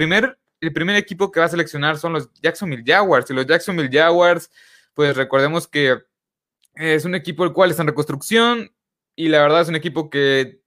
primer, el primer equipo que va a seleccionar son los Jacksonville Jaguars. Y los Jacksonville Jaguars, pues recordemos que es un equipo el cual está en reconstrucción y la verdad es un equipo que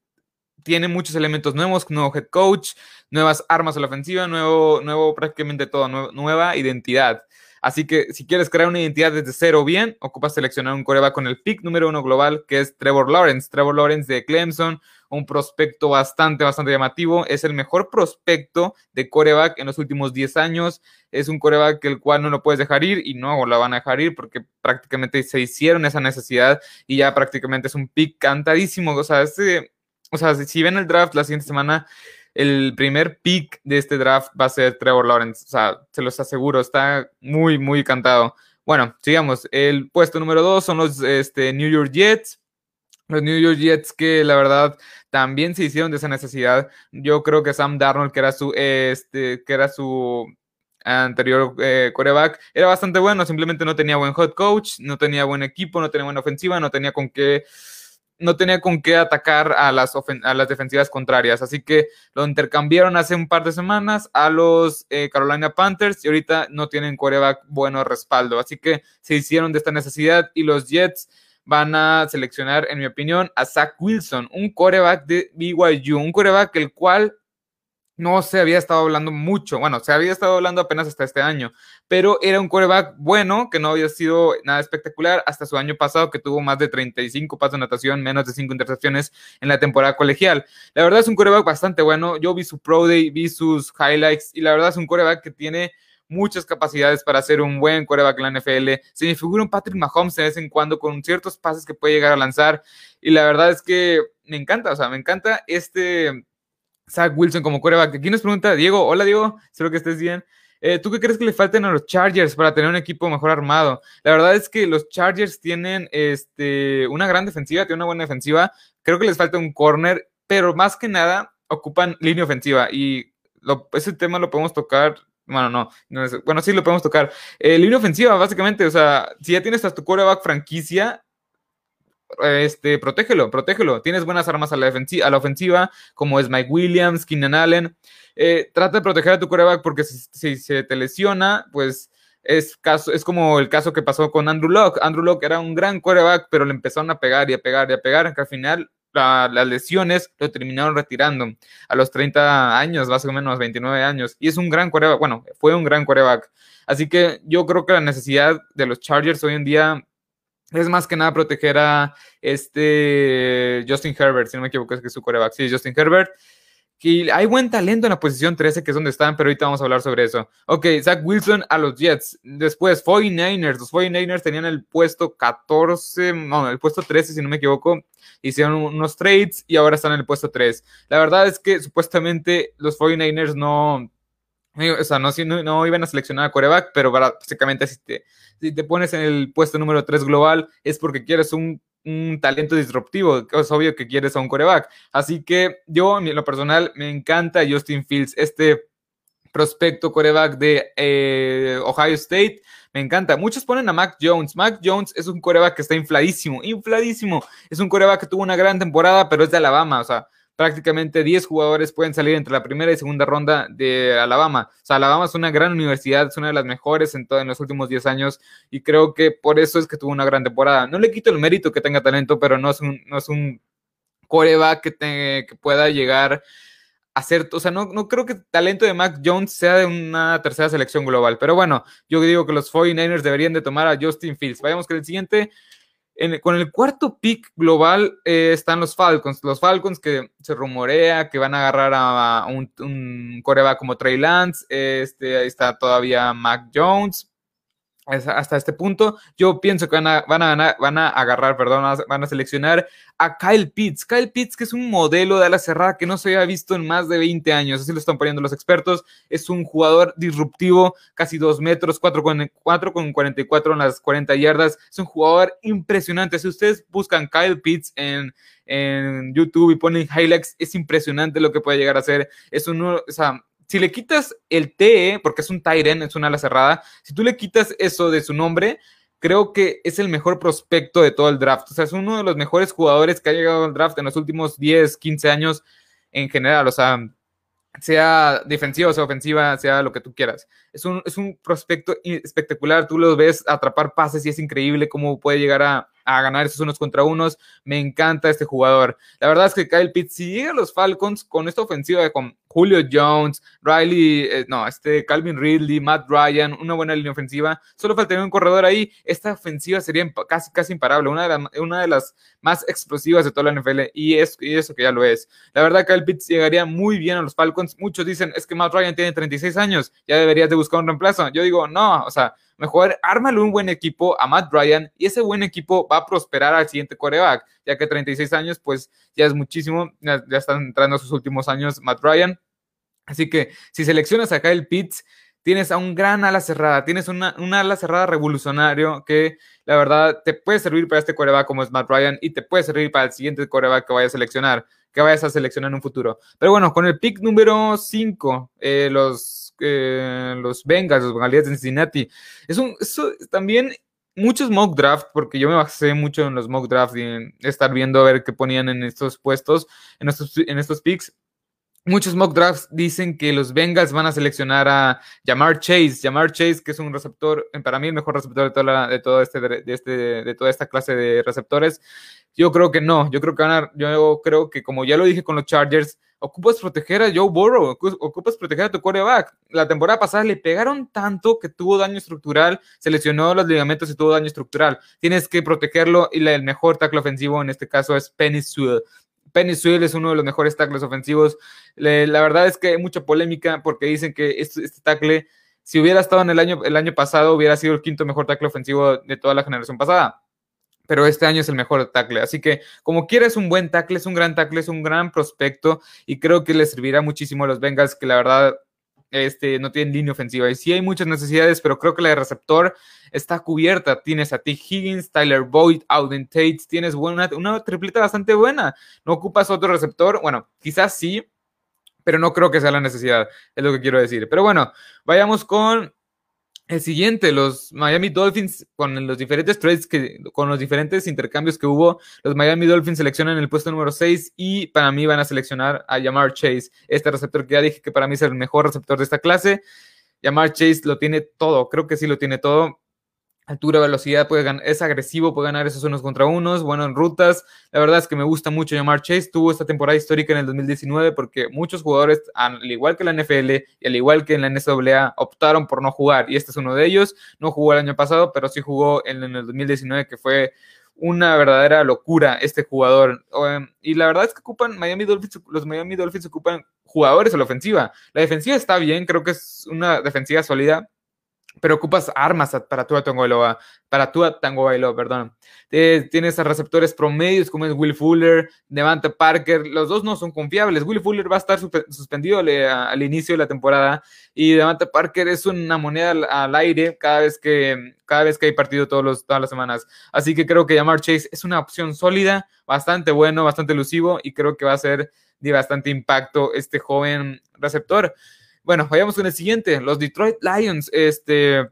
tiene muchos elementos nuevos, nuevo head coach, nuevas armas a la ofensiva, nuevo, nuevo prácticamente todo, nueva identidad. Así que si quieres crear una identidad desde cero bien, ocupas seleccionar un coreback con el pick número uno global, que es Trevor Lawrence. Trevor Lawrence de Clemson, un prospecto bastante, bastante llamativo. Es el mejor prospecto de coreback en los últimos 10 años. Es un coreback el cual no lo puedes dejar ir y no lo van a dejar ir porque prácticamente se hicieron esa necesidad y ya prácticamente es un pick cantadísimo. O sea, este, o sea si ven el draft la siguiente semana, el primer pick de este draft va a ser Trevor Lawrence. O sea, se los aseguro, está muy, muy cantado. Bueno, sigamos. El puesto número dos son los este, New York Jets. Los New York Jets que la verdad también se hicieron de esa necesidad. Yo creo que Sam Darnold, que era su, este, que era su anterior eh, coreback, era bastante bueno, simplemente no tenía buen hot coach, no tenía buen equipo, no tenía buena ofensiva, no tenía con qué no tenía con qué atacar a las, a las defensivas contrarias. Así que lo intercambiaron hace un par de semanas a los eh, Carolina Panthers y ahorita no tienen coreback bueno respaldo. Así que se hicieron de esta necesidad y los Jets van a seleccionar, en mi opinión, a Zach Wilson, un coreback de BYU, un coreback el cual no se había estado hablando mucho, bueno, se había estado hablando apenas hasta este año, pero era un coreback bueno, que no había sido nada espectacular hasta su año pasado, que tuvo más de 35 pasos de natación, menos de 5 intercepciones en la temporada colegial. La verdad es un coreback bastante bueno, yo vi su Pro Day, vi sus highlights, y la verdad es un coreback que tiene muchas capacidades para ser un buen coreback en la NFL. Se me figura un Patrick Mahomes de vez en cuando con ciertos pases que puede llegar a lanzar, y la verdad es que me encanta, o sea, me encanta este Zach Wilson como coreback. Aquí nos pregunta Diego, hola Diego, espero que estés bien. Eh, ¿Tú qué crees que le falten a los Chargers para tener un equipo mejor armado? La verdad es que los Chargers tienen este, una gran defensiva, tienen una buena defensiva. Creo que les falta un corner, pero más que nada ocupan línea ofensiva y ese tema lo podemos tocar. Bueno, no, bueno, sí lo podemos tocar. Eh, línea ofensiva, básicamente, o sea, si ya tienes a tu coreback franquicia, este, protégelo, protégelo. Tienes buenas armas a la, a la ofensiva, como es Mike Williams, Keenan Allen. Eh, trata de proteger a tu coreback porque si, se te lesiona, pues es, caso, es como el caso que pasó con Andrew Locke. Andrew Locke era un gran coreback, pero le empezaron a pegar y a pegar y a pegar, que al final las lesiones lo terminaron retirando a los 30 años, más o menos 29 años. Y es un gran coreback, bueno, fue un gran coreback. Así que yo creo que la necesidad de los Chargers hoy en día es más que nada proteger a este Justin Herbert, si no me equivoco, es que es su coreback. Sí, Justin Herbert. Y hay buen talento en la posición 13, que es donde están, pero ahorita vamos a hablar sobre eso. Ok, Zach Wilson a los Jets. Después, 49ers. Los 49ers tenían el puesto 14, no, el puesto 13, si no me equivoco. Hicieron unos trades y ahora están en el puesto 3. La verdad es que supuestamente los 49ers no, o sea, no, no, iban a seleccionar a coreback, pero básicamente si te, si te pones en el puesto número 3 global es porque quieres un, talento disruptivo. Es obvio que quieres a un coreback. Así que yo, en lo personal, me encanta Justin Fields, este prospecto coreback de eh, Ohio State. Me encanta. Muchos ponen a Mac Jones. Mac Jones es un coreback que está infladísimo, infladísimo. Es un coreback que tuvo una gran temporada, pero es de Alabama. O sea, prácticamente 10 jugadores pueden salir entre la primera y segunda ronda de Alabama. O sea, Alabama es una gran universidad, es una de las mejores en, todo, en los últimos 10 años y creo que por eso es que tuvo una gran temporada. No le quito el mérito que tenga talento, pero no es un, no es un coreback que, que pueda llegar a ser, o sea, no, no creo que el talento de Mac Jones sea de una tercera selección global, pero bueno, yo digo que los 49ers deberían de tomar a Justin Fields. Vayamos con el siguiente con el cuarto pick global eh, están los Falcons. Los Falcons que se rumorea que van a agarrar a, un, un coreback como Trey Lance. Este, ahí está todavía Mac Jones hasta este punto. Yo pienso que van a, van a, van a agarrar, perdón, van a seleccionar a Kyle Pitts. Kyle Pitts, que es un modelo de ala cerrada que no se había visto en más de 20 años, así lo están poniendo los expertos. Es un jugador disruptivo, casi 2 metros, 4 con, 4 con 44 en las 40 yardas. Es un jugador impresionante. Si ustedes buscan Kyle Pitts en, en YouTube y ponen highlights, es impresionante lo que puede llegar a ser. Es un, o sea, si le quitas el TE, porque es un Tyren, es una ala cerrada, si tú le quitas eso de su nombre, creo que es el mejor prospecto de todo el draft. O sea, es uno de los mejores jugadores que ha llegado al draft en los últimos 10, 15 años en general. O sea, sea defensiva, sea ofensiva, sea lo que tú quieras. Es un, es un prospecto espectacular, tú lo ves atrapar pases y es increíble cómo puede llegar a, a ganar esos unos contra unos. Me encanta este jugador. La verdad es que Kyle Pitts, si llega a los Falcons con esta ofensiva con Julio Jones, Riley, eh, no, este Calvin Ridley, Matt Ryan, una buena línea ofensiva, solo faltaría un corredor ahí. Esta ofensiva sería casi, casi imparable, una de, una de las más explosivas de toda la NFL y, es, y eso que ya lo es. La verdad, Kyle Pitts llegaría muy bien a los Falcons. Muchos dicen, es que Matt Ryan tiene 36 años, ya deberías de buscar un reemplazo. Yo digo, no, o sea, Mejor ármale un buen equipo a Matt Ryan y ese buen equipo va a prosperar al siguiente coreback, ya que 36 años, pues ya es muchísimo, ya, están entrando sus últimos años Matt Ryan. Así que si seleccionas acá el Pitts, tienes a un gran ala cerrada, tienes una, ala cerrada revolucionario que la verdad te puede servir para este coreback como es Matt Ryan y te puede servir para el siguiente coreback que vayas a seleccionar, que vayas a seleccionar en un futuro. Pero bueno, con el pick número 5, eh, los los Bengals, los Bengalíes de Cincinnati. Es un, eso, también muchos mock draft, porque yo me basé mucho en los mock drafts y en estar viendo a ver qué ponían en estos puestos, en estos, en estos picks. Muchos mock drafts dicen que los Bengals van a seleccionar a Jamar Chase. Jamar Chase, que es un receptor, para mí el mejor receptor de toda, de todo este, de, este, de toda esta clase de receptores. Yo creo que no. Yo creo que van yo creo que como ya lo dije con los Chargers, ocupas proteger a Joe Burrow, ocupas proteger a tu quarterback. La temporada pasada le pegaron tanto que tuvo daño estructural, se lesionó los ligamentos y tuvo daño estructural. Tienes que protegerlo y el mejor tackle ofensivo en este caso es Penny Sewell. Penny Sewell es uno de los mejores tackles ofensivos. la verdad es que hay mucha polémica porque dicen que este, este, tackle, si hubiera estado en el año, el año pasado, hubiera sido el quinto mejor tackle ofensivo de toda la generación pasada pero este año es el mejor tackle. Así que, como quiera, es un buen tackle, es un gran tackle, es un gran prospecto y creo que le servirá muchísimo a los Bengals, que la verdad este, no tienen línea ofensiva. Y sí hay muchas necesidades, pero creo que la de receptor está cubierta. Tienes a T. Higgins, Tyler Boyd, Auden Tate, tienes una tripleta bastante buena. No ocupas otro receptor, bueno, quizás sí, pero no creo que sea la necesidad, es lo que quiero decir. Pero bueno, vayamos con el siguiente, los Miami Dolphins, con los diferentes trades que, con los diferentes intercambios que hubo, los Miami Dolphins seleccionan el puesto número 6 y para mí van a seleccionar a Yamar Chase, este receptor que ya dije que para mí es el mejor receptor de esta clase. Yamar Chase lo tiene todo, creo que sí lo tiene todo altura, velocidad, puede ganar, es agresivo, puede ganar esos unos contra unos, bueno en rutas. La verdad es que me gusta mucho llamar Chase. Tuvo esta temporada histórica en el 2019 porque muchos jugadores, al igual que la NFL y al igual que en la NCAA, optaron por no jugar. Y este es uno de ellos. No jugó el año pasado, pero sí jugó en, el 2019, que fue una verdadera locura este jugador. Em, y la verdad es que ocupan Miami Dolphins, los Miami Dolphins ocupan jugadores a la ofensiva. La defensiva está bien, creo que es una defensiva sólida pero ocupas armas para Tua Tagovailoa, para Tua Tagovailoa, perdón. tienes a receptores promedios como es Will Fuller, Devante Parker, los dos no son confiables. Will Fuller va a estar suspendido al inicio de la temporada y Devante Parker es una moneda al, aire cada vez que cada vez que hay partido todos los, todas las semanas. Así que creo que Jamar Chase es una opción sólida, bastante bueno, bastante elusivo y creo que va a ser de bastante impacto este joven receptor. Bueno, vayamos con el siguiente. Los Detroit Lions este,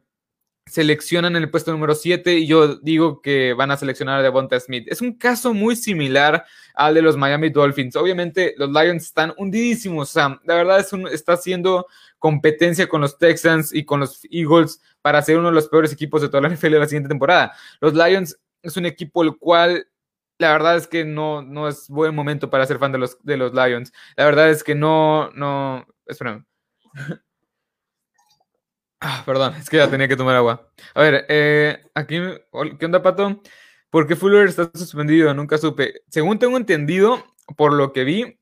seleccionan el puesto número 7 y yo digo que van a seleccionar a Devonta Smith. Es un caso muy similar al de los Miami Dolphins. Obviamente los Lions están hundidísimos. Sea, la verdad es un, está haciendo competencia con los Texans y con los Eagles para ser uno de los peores equipos de toda la NFL de la siguiente temporada. Los Lions es un equipo el cual la verdad es que no, no es buen momento para ser fan de los, de los Lions. La verdad es que no, no, espérame. Ah, perdón, es que ya tenía que tomar agua. A ver, eh, aquí, ¿qué onda, Pato? ¿Por qué Fuller está suspendido? Nunca supe. Según tengo entendido, por lo que vi,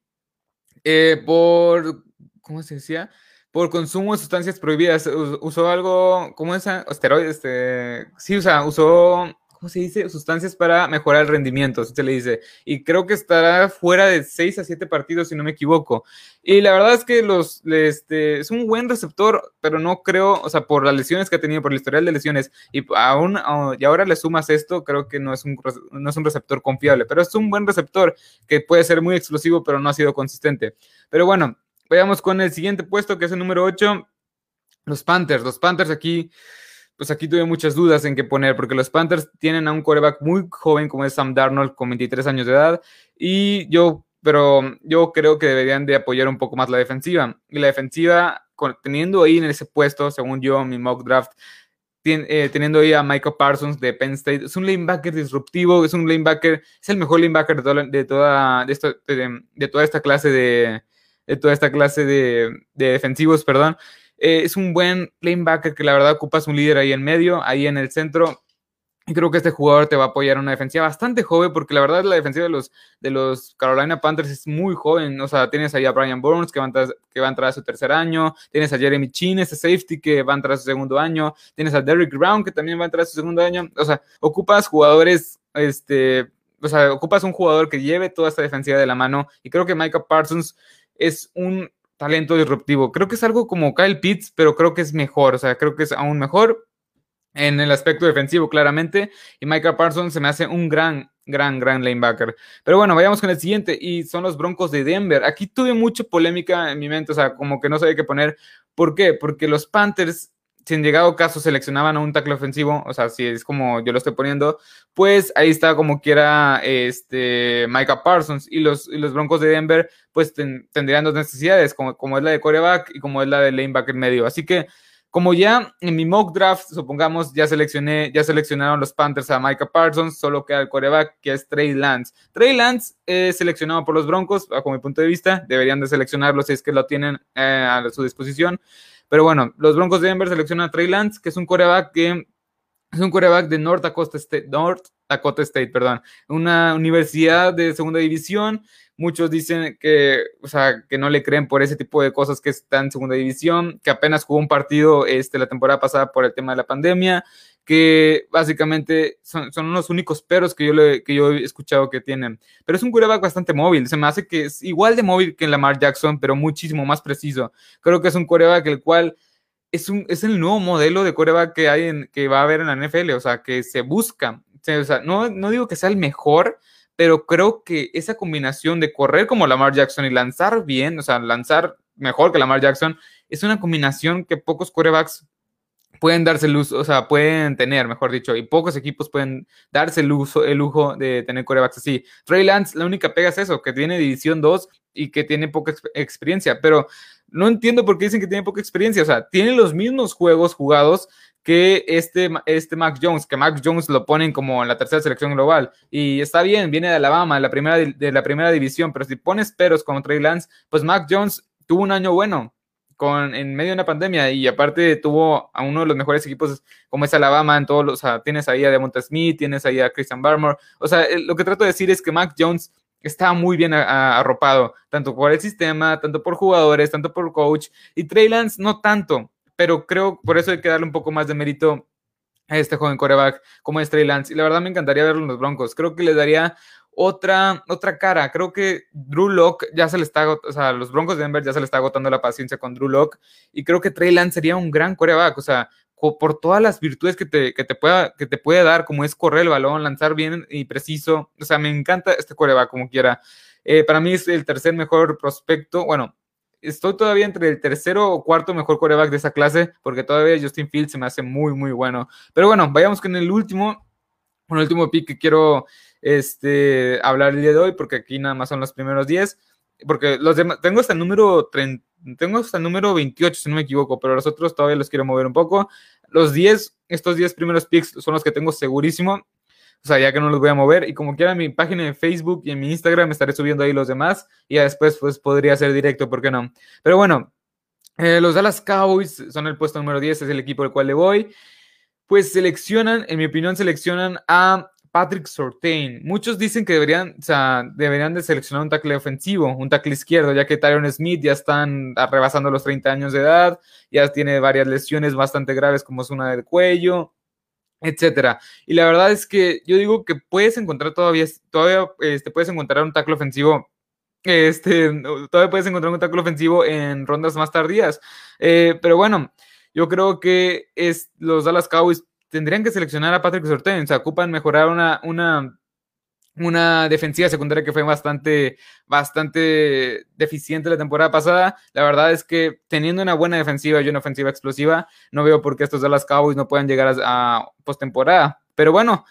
eh, por, ¿cómo se decía? Por consumo de sustancias prohibidas. Usó algo, ¿cómo es? Esteroides, este, sí, o usó ¿cómo se dice? Sustancias para mejorar el rendimiento, así se le dice. Y creo que estará fuera de 6 a 7 partidos, si no me equivoco. Y la verdad es que los, este, es un buen receptor, pero no creo, o sea, por las lesiones que ha tenido, por el historial de lesiones, y aún, y ahora le sumas esto, creo que no es, un, no es un receptor confiable, pero es un buen receptor que puede ser muy explosivo, pero no ha sido consistente. Pero bueno, vayamos con el siguiente puesto, que es el número 8, los Panthers. Los Panthers aquí pues aquí tuve muchas dudas en qué poner, porque los Panthers tienen a un coreback muy joven como es Sam Darnold con 23 años de edad, y yo pero yo creo que deberían de apoyar un poco más la defensiva. Y la defensiva, teniendo ahí en ese puesto, según yo, mi mock draft, eh, teniendo ahí a Michael Parsons de Penn State, es un linebacker disruptivo, es un linebacker, es el mejor linebacker de toda, de toda, de toda esta clase de, de toda esta clase de, defensivos, perdón. Eh, es un buen linebacker que la verdad ocupas un líder ahí en medio, ahí en el centro. Y creo que este jugador te va a apoyar una defensiva bastante joven, porque la verdad la defensiva de los, de los Carolina Panthers es muy joven. O sea, tienes ahí a Brian Burns, que va, a entrar, que va a entrar a su tercer año. Tienes a Jeremy Chin, ese safety, que va a entrar a su segundo año. Tienes a Derrick Brown, que también va a entrar a su segundo año. O sea, ocupas jugadores, este, o sea, ocupas un jugador que lleve toda esta defensiva de la mano. Y creo que Micah Parsons es un talento disruptivo. Creo que es algo como Kyle Pitts, pero creo que es mejor. O sea, creo que es aún mejor en el aspecto defensivo, claramente. Y Michael Parsons se me hace un gran, gran, gran linebacker. Pero bueno, vayamos con el siguiente. Y son los Broncos de Denver. Aquí tuve mucha polémica en mi mente. O sea, como que no sabía qué poner. ¿Por qué? Porque los Panthers si en llegado caso seleccionaban a un tackle ofensivo, o sea, si es como yo lo estoy poniendo, pues ahí está como quiera este Micah Parsons y los, los Broncos de Denver pues tendrían dos necesidades, como, como es la de coreback y como es la de lanebacker medio. Así que como ya en mi mock draft, supongamos, ya seleccioné, ya seleccionaron los Panthers a Micah Parsons, solo queda el coreback, que es Trey Lance. Trey Lance es seleccionado por los Broncos, bajo mi punto de vista, deberían de seleccionarlo si es que lo tienen eh, a su disposición. Pero bueno, los Broncos de Denver seleccionan a Trey Lance, que es un coreback que es un coreback de North Dakota State, North Dakota State, perdón, una universidad de segunda división. Muchos dicen que, o sea, que no le creen por ese tipo de cosas que está en segunda división, que apenas jugó un partido este, la temporada pasada por el tema de la pandemia que básicamente son, son los únicos peros que yo, que yo he escuchado que tienen. Pero es un quarterback bastante móvil, se me hace que es igual de móvil que Lamar Jackson, pero muchísimo más preciso. Creo que es un quarterback el cual es, un, es el nuevo modelo de quarterback que, hay en, que va a haber en la NFL, o sea, que se busca. No, no digo que sea el mejor, pero creo que esa combinación de correr como Lamar Jackson y lanzar bien, o sea, lanzar mejor que Lamar Jackson, es una combinación que pocos quarterbacks pueden darse el uso, o sea, pueden tener, mejor dicho, y pocos equipos pueden darse el, uso, el lujo de tener corebacks así. Trey Lance, la única pega es eso, que tiene División 2 y que tiene poca experiencia, pero no entiendo por qué dicen que tiene poca experiencia, o sea, tiene los mismos juegos jugados que este, este Mac Jones, que Mac Jones lo ponen como en la tercera selección global, y está bien, viene de Alabama, la primera, de la primera división, pero si pones peros como Trey Lance, pues Mac Jones tuvo un año bueno, con, en medio de una pandemia y aparte tuvo a uno de los mejores equipos como es Alabama en todos los, o sea, tienes ahí a Devonta Smith, tienes ahí a Christian Barmore, o sea, lo que trato de decir es que Mac Jones está muy bien arropado, tanto por el sistema, tanto por jugadores, tanto por coach, y Trey Lance no tanto, pero creo por eso hay que darle un poco más de mérito a este joven coreback como es Trey Lance, y la verdad me encantaría verlo en los Broncos, creo que le daría otra, otra cara. Creo que Drew Locke ya se le está, o sea, los Broncos de Denver ya se le está agotando la paciencia con Drew Locke y creo que Trey Lance sería un gran coreback, o sea, por todas las virtudes que te, que te, pueda, que te puede dar, como es correr el balón, lanzar bien y preciso. O sea, me encanta este coreback como quiera. Eh, para mí es el tercer mejor prospecto. Bueno, estoy todavía entre el tercero o cuarto mejor coreback de esa clase, porque todavía Justin Fields se me hace muy, muy bueno. Pero bueno, vayamos con el último, un último pick que quiero este, hablar el día de hoy, porque aquí nada más son los primeros 10, porque los demás, tengo hasta el número 30, tengo hasta el número 28, si no me equivoco, pero los otros todavía los quiero mover un poco. Los 10, estos 10 primeros picks son los que tengo segurísimo, o sea, ya que no los voy a mover, y como quiera, mi página de Facebook y en mi Instagram estaré subiendo ahí los demás, y ya después pues podría ser directo, ¿por qué no? Pero bueno, eh, los Dallas Cowboys son el puesto número 10, es el equipo al cual le voy. Pues seleccionan, en mi opinión, seleccionan a Patrick Sortain. Muchos dicen que deberían, o sea, deberían de seleccionar un tackle ofensivo, un tackle izquierdo, ya que Tyron Smith ya están rebasando los 30 años de edad, ya tiene varias lesiones bastante graves como es una del cuello, etcétera. Y la verdad es que yo digo que puedes encontrar todavía, todavía este, puedes encontrar un tackle ofensivo este, todavía puedes encontrar un tackle ofensivo en rondas más tardías. Eh, pero bueno, yo creo que es, los Dallas Cowboys tendrían que seleccionar a Patrick Sorten, se ocupan mejorar una, una, una defensiva secundaria que fue bastante, bastante deficiente la temporada pasada. La verdad es que teniendo una buena defensiva y una ofensiva explosiva, no veo por qué estos Dallas Cowboys no puedan llegar a, a postemporada. Pero bueno,